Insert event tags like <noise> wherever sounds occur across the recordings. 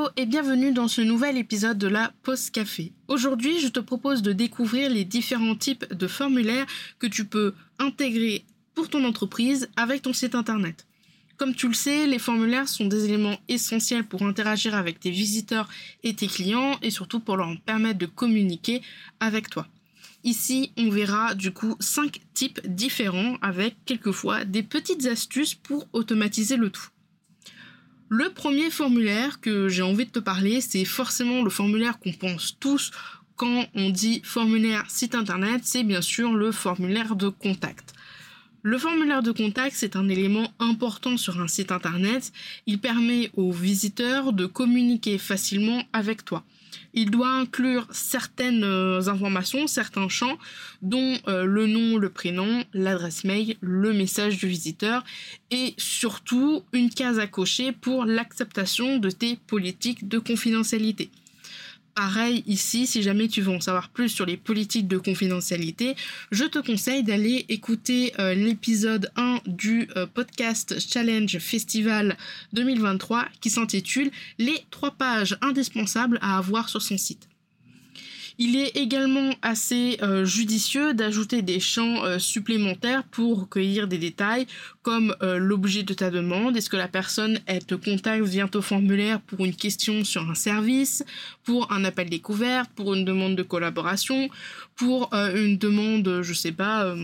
Hello et bienvenue dans ce nouvel épisode de la Pause Café. Aujourd'hui, je te propose de découvrir les différents types de formulaires que tu peux intégrer pour ton entreprise avec ton site internet. Comme tu le sais, les formulaires sont des éléments essentiels pour interagir avec tes visiteurs et tes clients et surtout pour leur permettre de communiquer avec toi. Ici, on verra du coup cinq types différents avec quelquefois des petites astuces pour automatiser le tout. Le premier formulaire que j'ai envie de te parler, c'est forcément le formulaire qu'on pense tous quand on dit formulaire site internet, c'est bien sûr le formulaire de contact. Le formulaire de contact, c'est un élément important sur un site internet. Il permet aux visiteurs de communiquer facilement avec toi. Il doit inclure certaines euh, informations, certains champs, dont euh, le nom, le prénom, l'adresse mail, le message du visiteur et surtout une case à cocher pour l'acceptation de tes politiques de confidentialité. Pareil ici, si jamais tu veux en savoir plus sur les politiques de confidentialité, je te conseille d'aller écouter euh, l'épisode 1 du euh, podcast Challenge Festival 2023 qui s'intitule Les trois pages indispensables à avoir sur son site. Il est également assez euh, judicieux d'ajouter des champs euh, supplémentaires pour recueillir des détails comme euh, l'objet de ta demande, est-ce que la personne elle te contacte via ton formulaire pour une question sur un service, pour un appel découvert, pour une demande de collaboration, pour une demande, je sais pas,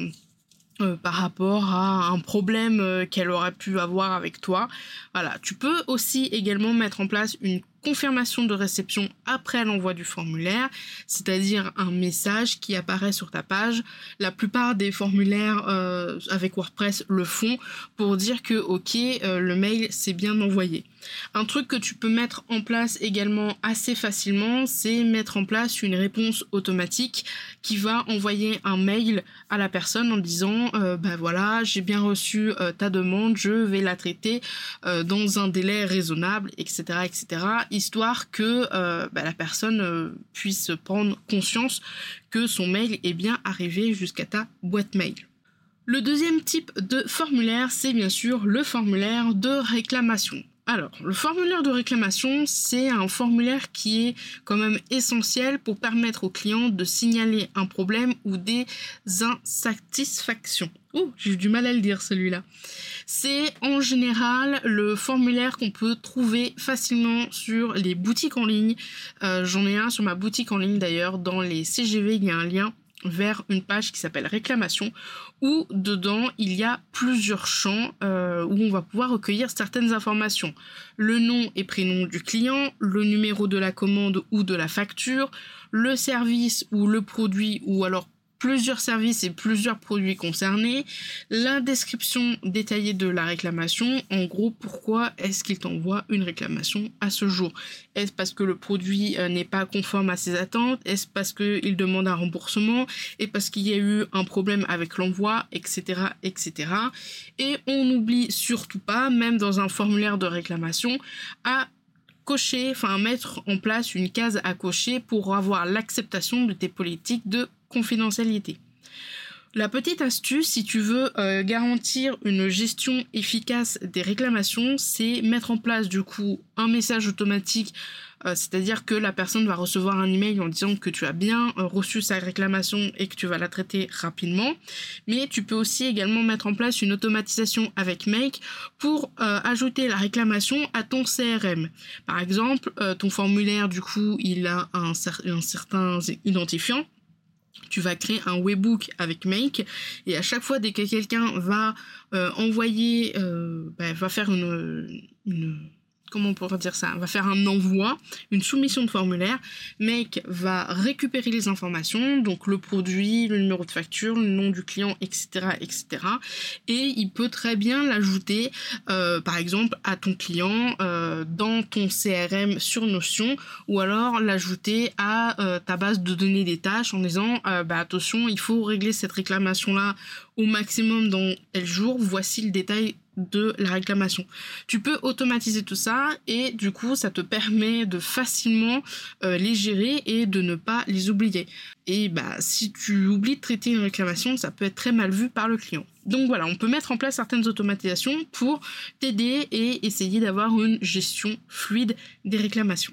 par rapport à un problème qu'elle aurait pu avoir avec toi. Voilà, tu peux aussi également mettre en place une confirmation de réception après l'envoi du formulaire, c'est-à-dire un message qui apparaît sur ta page. La plupart des formulaires euh, avec WordPress le font pour dire que ok, euh, le mail s'est bien envoyé. Un truc que tu peux mettre en place également assez facilement, c'est mettre en place une réponse automatique qui va envoyer un mail à la personne en disant euh, bah voilà, j'ai bien reçu ta demande, je vais la traiter dans un délai raisonnable, etc., etc histoire que euh, bah, la personne euh, puisse prendre conscience que son mail est bien arrivé jusqu'à ta boîte mail. Le deuxième type de formulaire, c'est bien sûr le formulaire de réclamation. Alors, le formulaire de réclamation, c'est un formulaire qui est quand même essentiel pour permettre au client de signaler un problème ou des insatisfactions. Oh, j'ai eu du mal à le dire celui-là. C'est en général le formulaire qu'on peut trouver facilement sur les boutiques en ligne. Euh, j'en ai un sur ma boutique en ligne d'ailleurs. Dans les CGV, il y a un lien vers une page qui s'appelle réclamation où dedans il y a plusieurs champs euh, où on va pouvoir recueillir certaines informations. Le nom et prénom du client, le numéro de la commande ou de la facture, le service ou le produit ou alors plusieurs services et plusieurs produits concernés, la description détaillée de la réclamation, en gros pourquoi est-ce qu'il t'envoie une réclamation à ce jour? Est-ce parce que le produit euh, n'est pas conforme à ses attentes? Est-ce parce qu'il demande un remboursement? Et parce qu'il y a eu un problème avec l'envoi, etc., etc. Et on n'oublie surtout pas, même dans un formulaire de réclamation, à cocher, enfin mettre en place une case à cocher pour avoir l'acceptation de tes politiques de confidentialité. La petite astuce, si tu veux euh, garantir une gestion efficace des réclamations, c'est mettre en place du coup un message automatique euh, c'est-à-dire que la personne va recevoir un email en disant que tu as bien euh, reçu sa réclamation et que tu vas la traiter rapidement. Mais tu peux aussi également mettre en place une automatisation avec Make pour euh, ajouter la réclamation à ton CRM. Par exemple, ton formulaire, du coup, il a un, certain identifiant tu vas créer un webbook avec Make et à chaque fois dès que quelqu'un va envoyer, bah, va faire une, comment on pourrait dire ça, va faire un envoi, une soumission de formulaire. Make va récupérer les informations, donc le produit, le numéro de facture, le nom du client, etc., etc. Et il peut très bien l'ajouter, euh, par exemple, à ton client euh, dans ton CRM sur Notion, ou alors l'ajouter à euh, ta base de données des tâches en disant, bah attention, il faut régler cette réclamation là au maximum dans tel jour. Voici le détail de la réclamation. Tu peux automatiser tout ça et du coup ça te permet de facilement euh, les gérer et de ne pas les oublier. Et bah si tu oublies de traiter une réclamation, ça peut être très mal vu par le client. Donc voilà, on peut mettre en place certaines automatisations pour t'aider et essayer d'avoir une gestion fluide des réclamations.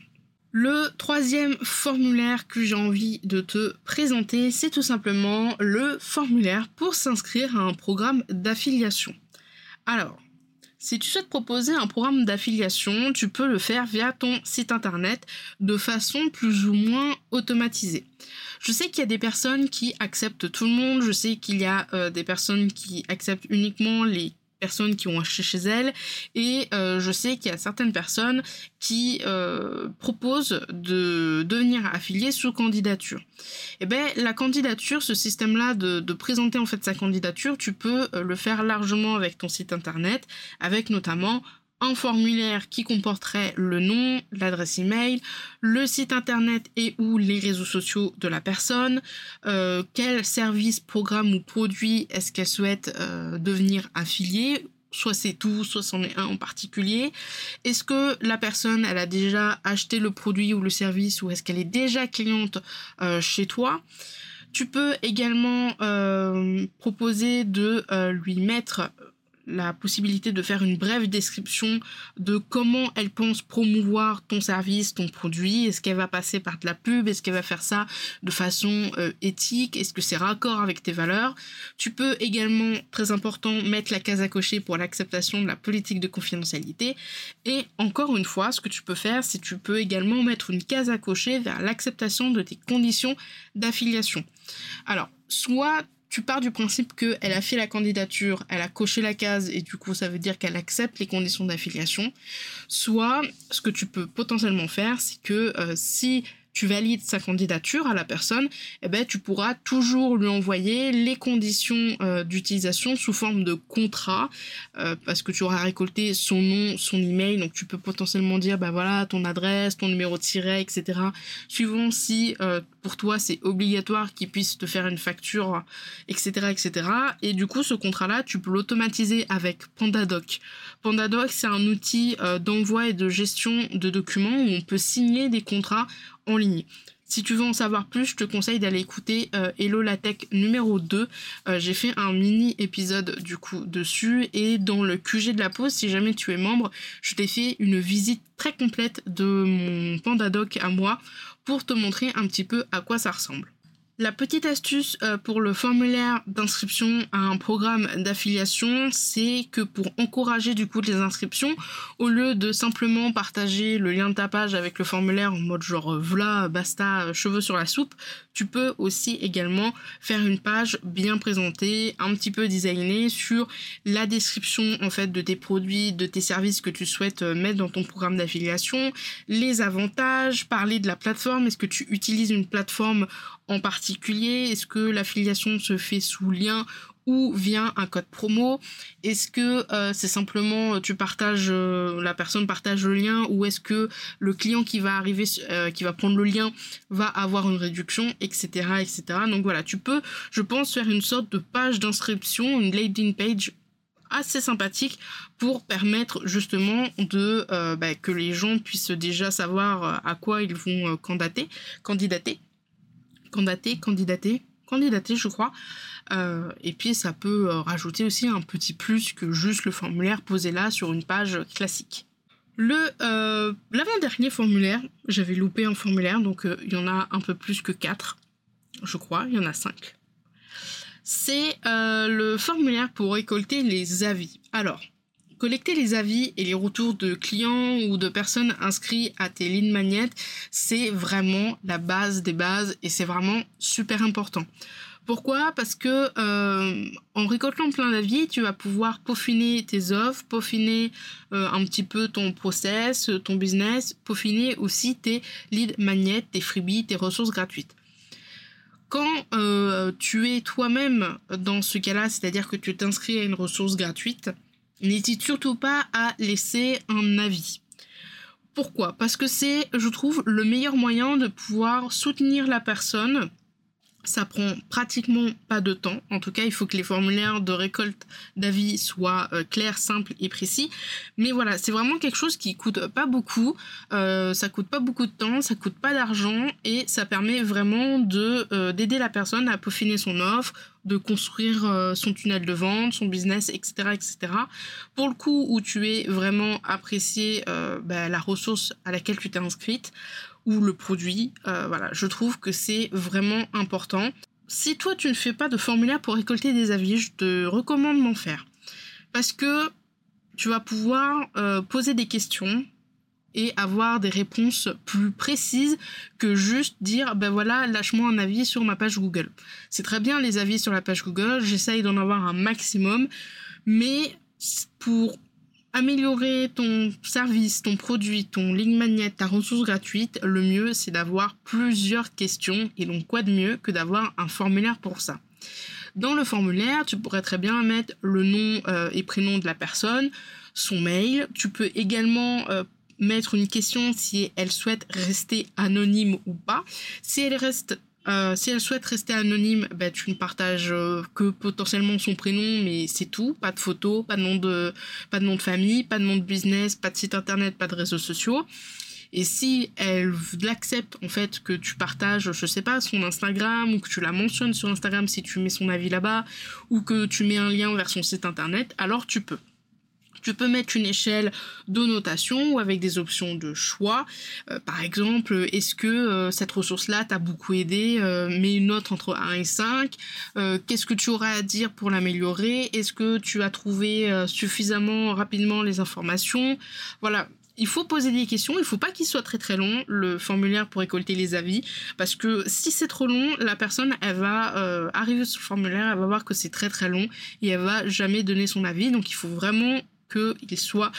Le troisième formulaire que j'ai envie de te présenter, c'est tout simplement le formulaire pour s'inscrire à un programme d'affiliation. Alors, si tu souhaites proposer un programme d'affiliation, tu peux le faire via ton site internet de façon plus ou moins automatisée. Je sais qu'il y a des personnes qui acceptent tout le monde, je sais qu'il y a euh, des personnes qui acceptent uniquement les personnes qui ont acheté chez elles et euh, je sais qu'il y a certaines personnes qui euh, proposent de devenir affiliées sous candidature. Et eh ben la candidature, ce système-là de, de, présenter en fait sa candidature, tu peux euh, le faire largement avec ton site internet, avec notamment un formulaire qui comporterait le nom, l'adresse email, le site internet et ou les réseaux sociaux de la personne, euh, quel service, programme ou produit est-ce qu'elle souhaite euh, devenir affiliée, soit c'est tout, soit c'en est un en particulier. Est-ce que la personne, elle a déjà acheté le produit ou le service ou est-ce qu'elle est déjà cliente euh, chez toi? Tu peux également proposer de lui mettre la possibilité de faire une brève description de comment elle pense promouvoir ton service, ton produit. Est-ce qu'elle va passer par de la pub? Est-ce qu'elle va faire ça de façon euh, éthique? Est-ce que c'est raccord avec tes valeurs? Tu peux également, très important, mettre la case à cocher pour l'acceptation de la politique de confidentialité. Et encore une fois, ce que tu peux faire, c'est tu peux également mettre une case à cocher vers l'acceptation de tes conditions d'affiliation. Alors, soit tu pars du principe qu'elle a fait la candidature, elle a coché la case et du coup ça veut dire qu'elle accepte les conditions d'affiliation. Soit ce que tu peux potentiellement faire, c'est que euh, si tu valides sa candidature à la personne, eh ben, tu pourras toujours lui envoyer les conditions euh, d'utilisation sous forme de contrat, euh, parce que tu auras récolté son nom, son email, donc tu peux potentiellement dire, bah voilà, ton adresse, ton numéro de siret, etc. Suivant si euh, pour toi c'est obligatoire qu'il puisse te faire une facture, etc., etc. Et du coup, ce contrat-là, tu peux l'automatiser avec PandaDoc. PandaDoc, c'est un outil d'envoi et de gestion de documents où on peut signer des contrats en ligne. Si tu veux en savoir plus, je te conseille d'aller écouter euh, Hello la Tech numéro 2. Euh, j'ai fait un mini épisode du coup dessus et dans le QG de la pause, si jamais tu es membre, je t'ai fait une visite très complète de mon PandaDoc à moi pour te montrer un petit peu à quoi ça ressemble. La petite astuce euh, pour le formulaire d'inscription à un programme d'affiliation, c'est que pour encourager du coup les inscriptions, au lieu de simplement partager le lien de ta page avec le formulaire en mode genre euh, voilà, basta, euh, cheveux sur la soupe, tu peux aussi également faire une page bien présentée, un petit peu designée sur la description en fait de tes produits, de tes services que tu souhaites mettre dans ton programme d'affiliation, les avantages, parler de la plateforme, est-ce que tu utilises une plateforme en particulier Est-ce que l'affiliation se fait sous lien ou via un code promo? Est-ce que euh, c'est simplement euh, tu partages euh, la personne partage le lien ou est-ce que le client qui va arriver qui va prendre le lien va avoir une réduction etc etc donc voilà tu peux je pense faire une sorte de page d'inscription une landing page assez sympathique pour permettre justement bah, que les gens puissent déjà savoir à quoi ils vont candidater candidater, candidater, candidater, je crois. et puis ça peut rajouter aussi un petit plus que juste le formulaire posé là sur une page classique. Le l'avant-dernier formulaire, j'avais loupé un formulaire, donc il y en a un peu plus que 4, je crois, il y en a 5. C'est le formulaire pour récolter les avis. Alors, collecter les avis et les retours de clients ou de personnes inscrits à tes lignes magnettes, c'est vraiment la base des bases et c'est vraiment super important. Pourquoi? Parce que euh, en récoltant plein d'avis, tu vas pouvoir peaufiner tes offres, peaufiner euh, un petit peu ton process, ton business, peaufiner aussi tes leads magnets, tes freebies, tes ressources gratuites. Quand euh, tu es toi-même dans ce cas-là, c'est-à-dire que tu t'inscris à une ressource gratuite, n'hésite surtout pas à laisser un avis. Pourquoi? Parce que c'est, je trouve, le meilleur moyen de pouvoir soutenir la personne ça prend pratiquement pas de temps. En tout cas, il faut que les formulaires de récolte d'avis soient euh, clairs, simples et précis. Mais voilà, c'est vraiment quelque chose qui coûte pas beaucoup. Euh, ça coûte pas beaucoup de temps, ça coûte pas d'argent et ça permet vraiment de euh, d'aider la personne à peaufiner son offre, de construire euh, son tunnel de vente, son business, etc., etc. Pour le coup où tu es vraiment apprécié bah, la ressource à laquelle tu t'es inscrite ou le produit. Euh, voilà, je trouve que c'est vraiment important. Si toi tu ne fais pas de formulaire pour récolter des avis, je te recommande d'en faire. Parce que tu vas pouvoir euh, poser des questions et avoir des réponses plus précises que juste dire ben voilà lâche-moi un avis sur ma page Google. C'est très bien les avis sur la page Google, j'essaye d'en avoir un maximum, mais pour améliorer ton service, ton produit, ton ligne magnet, ta ressource gratuite, le mieux c'est d'avoir plusieurs questions et donc quoi de mieux que d'avoir un formulaire pour ça? Dans le formulaire, tu pourrais très bien mettre le nom euh, et prénom de la personne, son mail. Tu peux également euh, mettre une question si elle souhaite rester anonyme ou pas. Si elle reste euh, si elle souhaite rester anonyme, ben, tu ne partages euh, que potentiellement son prénom, mais c'est tout. Pas de photo, pas de nom de, pas de nom de famille, pas de nom de business, pas de site internet, pas de réseaux sociaux. Et si elle l'accepte, en fait, que tu partages, je sais pas, son Instagram, ou que tu la mentionnes sur Instagram si tu mets son avis là-bas, ou que tu mets un lien vers son site internet, alors tu peux. Tu peux mettre une échelle de notation ou avec des options de choix. Euh, par exemple, est-ce que euh, cette ressource-là t'a beaucoup aidé euh, Mets une note entre 1 et 5. Qu'est-ce que tu auras à dire pour l'améliorer? Est-ce que tu as trouvé suffisamment rapidement les informations? Voilà, il faut poser des questions, il faut pas qu'il soit très très long le formulaire pour récolter les avis parce que si c'est trop long, la personne elle va arriver sur le formulaire, elle va voir que c'est très très long et elle va jamais donner son avis donc il faut vraiment qu'il soit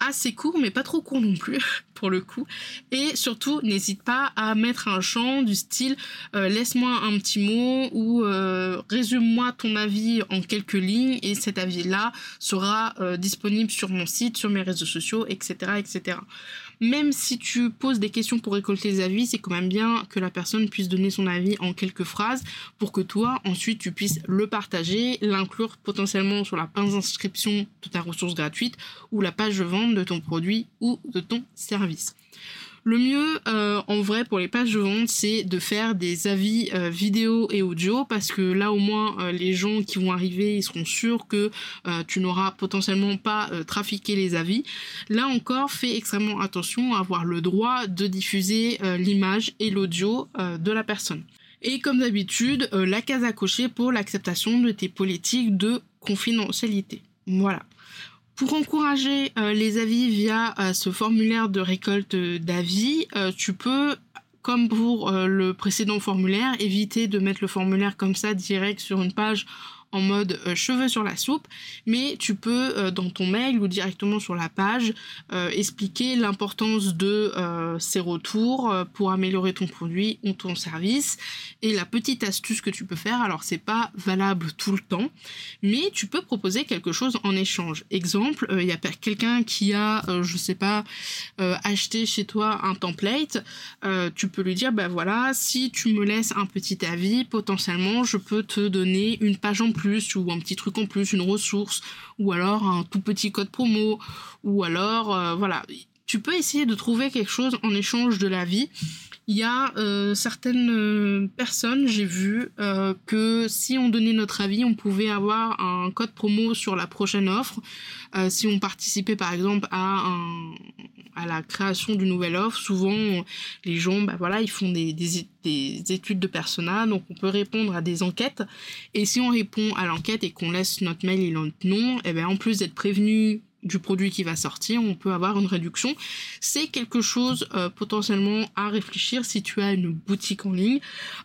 assez court mais pas trop court non plus <laughs> pour le coup. Et surtout n'hésite pas à mettre un champ du style euh, laisse-moi un petit mot ou euh, résume-moi ton avis en quelques lignes et cet avis là sera euh, disponible sur mon site sur mes réseaux sociaux etc etc même si tu poses des questions pour récolter les avis, c'est quand même bien que la personne puisse donner son avis en quelques phrases pour que toi, ensuite, tu puisses le partager, l'inclure potentiellement sur la page d'inscription de ta ressource gratuite ou la page de vente de ton produit ou de ton service. Le mieux, euh, en vrai, pour les pages de vente, c'est de faire des avis euh, vidéo et audio parce que là, au moins, euh, les gens qui vont arriver, ils seront sûrs que tu n'auras potentiellement pas trafiqué les avis. Là encore, fais extrêmement attention à avoir le droit de diffuser l'image et l'audio de la personne. Et comme d'habitude, la case à cocher pour l'acceptation de tes politiques de confidentialité. Voilà. Pour encourager euh, les avis via euh, ce formulaire de récolte d'avis, euh, tu peux comme pour le précédent formulaire, éviter de mettre le formulaire comme ça direct sur une page en mode euh, cheveux sur la soupe, mais tu peux euh, dans ton mail ou directement sur la page euh, expliquer l'importance de ces retours pour améliorer ton produit ou ton service et la petite astuce que tu peux faire. Alors c'est pas valable tout le temps, mais tu peux proposer quelque chose en échange. Exemple, il y a quelqu'un qui a, je sais pas, acheté chez toi un template, tu peux lui dire, ben voilà, si tu me laisses un petit avis, potentiellement je peux te donner une page en ou un petit truc en plus, une ressource ou alors un tout petit code promo ou alors euh, voilà. Tu peux essayer de trouver quelque chose en échange de la vie Il y a euh, certaines euh, personnes, j'ai vu, euh, que si on donnait notre avis, on pouvait avoir un code promo sur la prochaine offre. si on participait par exemple à, un, à la création d'une nouvelle offre, souvent les gens, bah voilà, ils font des, des, des études de persona, donc on peut répondre à des enquêtes. Et si on répond à l'enquête et qu'on laisse notre mail et notre nom, et eh ben en plus d'être prévenu du produit qui va sortir, on peut avoir une réduction. C'est quelque chose euh, potentiellement à réfléchir si tu as une boutique en ligne.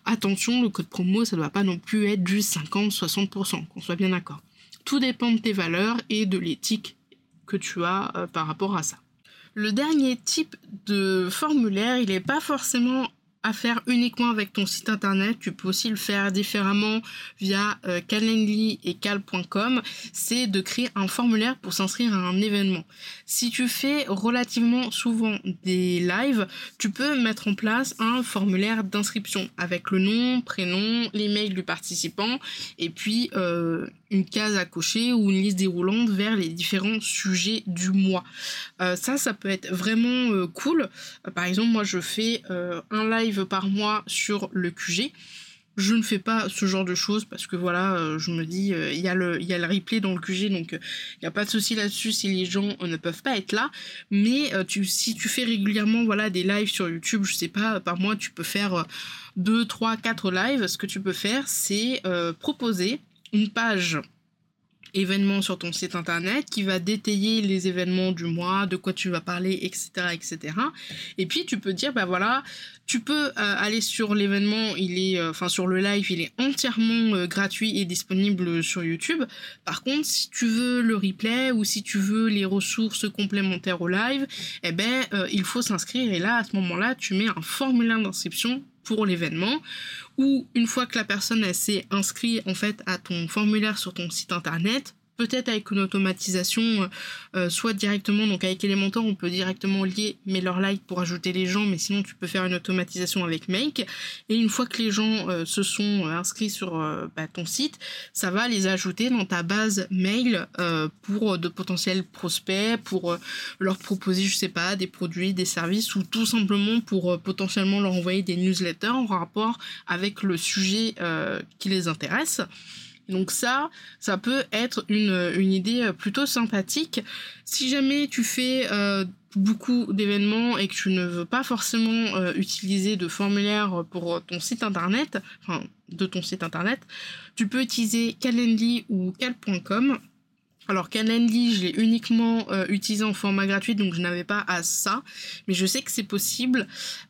Attention, le code promo, ça ne doit pas non plus être du 50-60%, qu'on soit bien d'accord. Tout dépend de tes valeurs et de l'éthique que tu as euh, par rapport à ça. Le dernier type de formulaire, il n'est pas forcément à faire uniquement avec ton site internet, tu peux aussi le faire différemment via euh, Calendly et cal.com, c'est de créer un formulaire pour s'inscrire à un événement. Si tu fais relativement souvent des lives, tu peux mettre en place un formulaire d'inscription avec le nom, prénom, l'email du participant et puis euh, une case à cocher ou une liste déroulante vers les différents sujets du mois. Euh, ça, ça peut être vraiment euh, cool. Euh, par exemple, moi, je fais un live par mois sur le QG. Je ne fais pas ce genre de choses parce que voilà, je me dis, il y, a le, y a le replay dans le QG, donc il n'y a pas de souci là-dessus si les gens ne peuvent pas être là. Mais si tu fais régulièrement voilà, des lives sur YouTube, je sais pas, par mois, tu peux faire 2, 3, 4 lives. Ce que tu peux faire, c'est proposer une page événements sur ton site internet qui va détailler les événements du mois, de quoi tu vas parler, etc., etc. Et puis tu peux dire, bah voilà, tu peux euh, aller sur l'événement, il est, euh, enfin sur le live, il est entièrement euh, gratuit et disponible sur YouTube. Par contre, si tu veux le replay ou si tu veux les ressources complémentaires au live, eh ben il faut s'inscrire et là à ce moment-là, tu mets un formulaire d'inscription pour l'événement ou une fois que la personne s'est inscrite en fait à ton formulaire sur ton site internet peut-être avec une automatisation, euh, euh, soit directement, donc avec Elementor, on peut directement lier MailerLite pour ajouter les gens, mais sinon tu peux faire une automatisation avec Make. Et une fois que les gens euh, se sont inscrits sur bah, ton site, ça va les ajouter dans ta base mail pour de potentiels prospects, pour leur proposer, je sais pas, des produits, des services, ou tout simplement pour potentiellement leur envoyer des newsletters en rapport avec le sujet qui les intéresse. Donc ça, ça peut être une, idée plutôt sympathique. Si jamais tu fais euh, beaucoup d'événements et que tu ne veux pas forcément euh, utiliser de formulaire pour ton site internet, enfin de ton site internet, tu peux utiliser Calendly ou cal.com alors Calendly, je l'ai uniquement euh, utilisé en format gratuit, donc je n'avais pas à ça. Mais je sais que c'est possible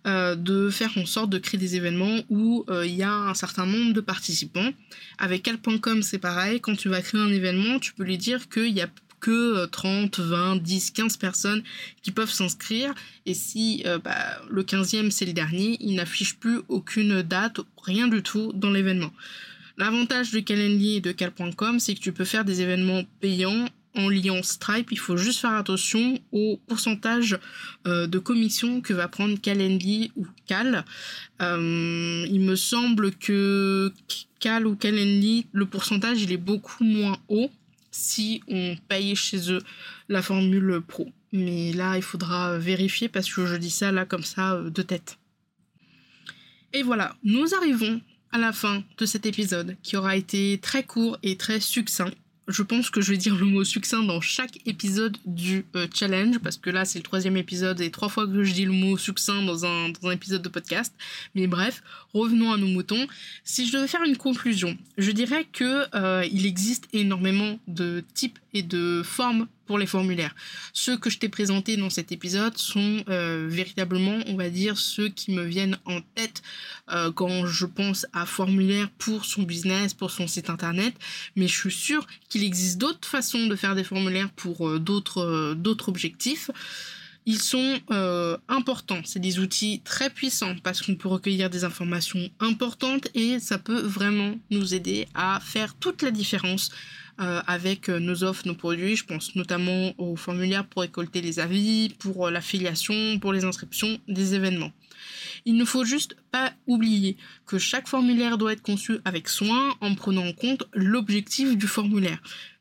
euh, de faire en sorte de créer des événements où euh, il y a un certain nombre de participants. Avec Cal.com, c'est pareil. Quand tu vas créer un événement, tu peux lui dire qu'il y a que 30, 20, 10, 15 personnes qui peuvent s'inscrire. Et si bah, le 15e c'est le dernier, il n'affiche plus aucune date, rien du tout dans l'événement. L'avantage de Calendly et de Cal.com, c'est que tu peux faire des événements payants en liant Stripe. Il faut juste faire attention au pourcentage euh, de commission que va prendre Calendly ou Cal. Euh, il me semble que Cal ou Calendly, le pourcentage, il est beaucoup moins haut si on paye chez eux la formule pro. Mais là, il faudra vérifier parce que je dis ça là comme ça euh, de tête. Et voilà, nous arrivons à la fin de cet épisode qui aura été très court et très succinct. Je pense que je vais dire le mot succinct dans chaque épisode du euh, challenge parce que là c'est le troisième épisode et trois fois que je dis le mot succinct dans un, épisode de podcast. Mais bref, revenons à nos moutons. Si je devais faire une conclusion, je dirais que euh, il existe énormément de types et de formes pour les formulaires. Ceux que je t'ai présentés dans cet épisode sont euh, véritablement, on va dire, ceux qui me viennent en tête euh, quand je pense à formulaire pour son business, pour son site internet. Mais je suis sûre qu'il existe d'autres façons de faire des formulaires pour d'autres d'autres objectifs. Ils sont euh, importants, c'est des outils très puissants parce qu'on peut recueillir des informations importantes et ça peut vraiment nous aider à faire toute la différence euh, avec euh, nos offres, nos produits. Je pense notamment aux formulaires pour récolter les avis, pour l'affiliation, pour les inscriptions des événements. Il ne faut juste pas oublier que chaque formulaire doit être conçu avec soin en prenant en compte l'objectif du formulaire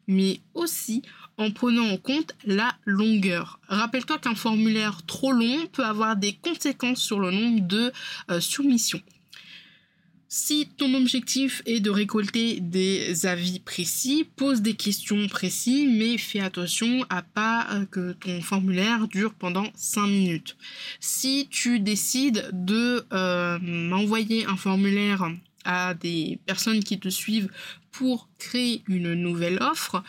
mais aussi en prenant en compte la longueur. Rappelle-toi qu'un formulaire trop long peut avoir des conséquences sur le nombre de euh, soumissions. Si ton objectif est de récolter des avis précis, pose des questions précises, mais fais attention à pas euh, que ton formulaire dure pendant 5 minutes. Si tu décides de euh, m'envoyer un formulaire à des personnes qui te suivent pour créer une nouvelle offre,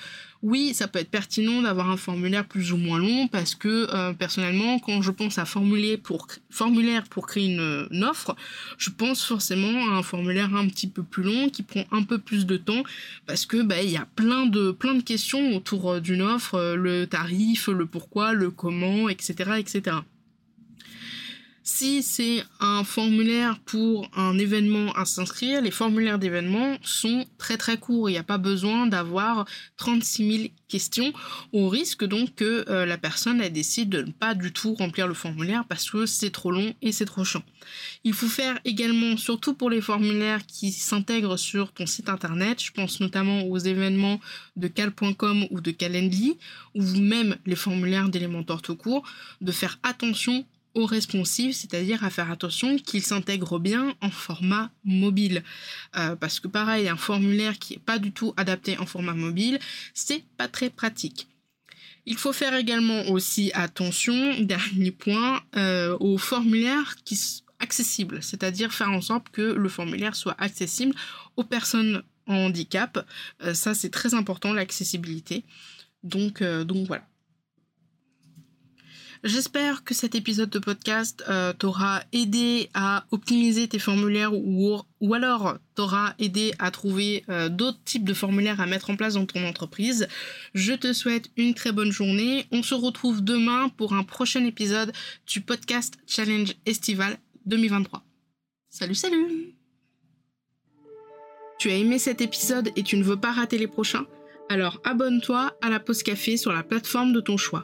oui, ça peut être pertinent d'avoir un formulaire plus ou moins long parce que euh, personnellement, quand je pense à formuler pour, formulaire pour créer une, offre, je pense forcément à un formulaire un petit peu plus long qui prend un peu plus de temps parce que bah, il y a plein de plein de questions autour euh, d'une offre, euh, le tarif, le pourquoi, le comment, etc., etc. Si c'est un formulaire pour un événement à s'inscrire, les formulaires d'événement sont très très courts. Il n'y a pas besoin d'avoir 36 000 questions au risque donc que euh, la personne décide de ne pas du tout remplir le formulaire parce que c'est trop long et c'est trop chiant. Il faut faire également, surtout pour les formulaires qui s'intègrent sur ton site internet, je pense notamment aux événements de cal.com ou de Calendly, ou même les formulaires d'Elementor tout court, de faire attention responsive, c'est-à-dire à faire attention qu'il s'intègre bien en format mobile. Euh, parce que pareil, un formulaire qui n'est pas du tout adapté en format mobile, c'est pas très pratique. Il faut faire également aussi attention, <laughs> dernier point, euh, aux formulaires qui sont accessibles, c'est-à-dire faire en sorte que le formulaire soit accessible aux personnes en handicap. Euh, ça, c'est très important, l'accessibilité. Donc, donc voilà. J'espère que cet épisode de podcast euh, t'aura aidé à optimiser tes formulaires ou, alors t'aura aidé à trouver euh, d'autres types de formulaires à mettre en place dans ton entreprise. Je te souhaite une très bonne journée. On se retrouve demain pour un prochain épisode du podcast Challenge Estival 2023. Salut, salut Tu as aimé cet épisode et tu ne veux pas rater les prochains? Alors abonne-toi à la pause café sur la plateforme de ton choix.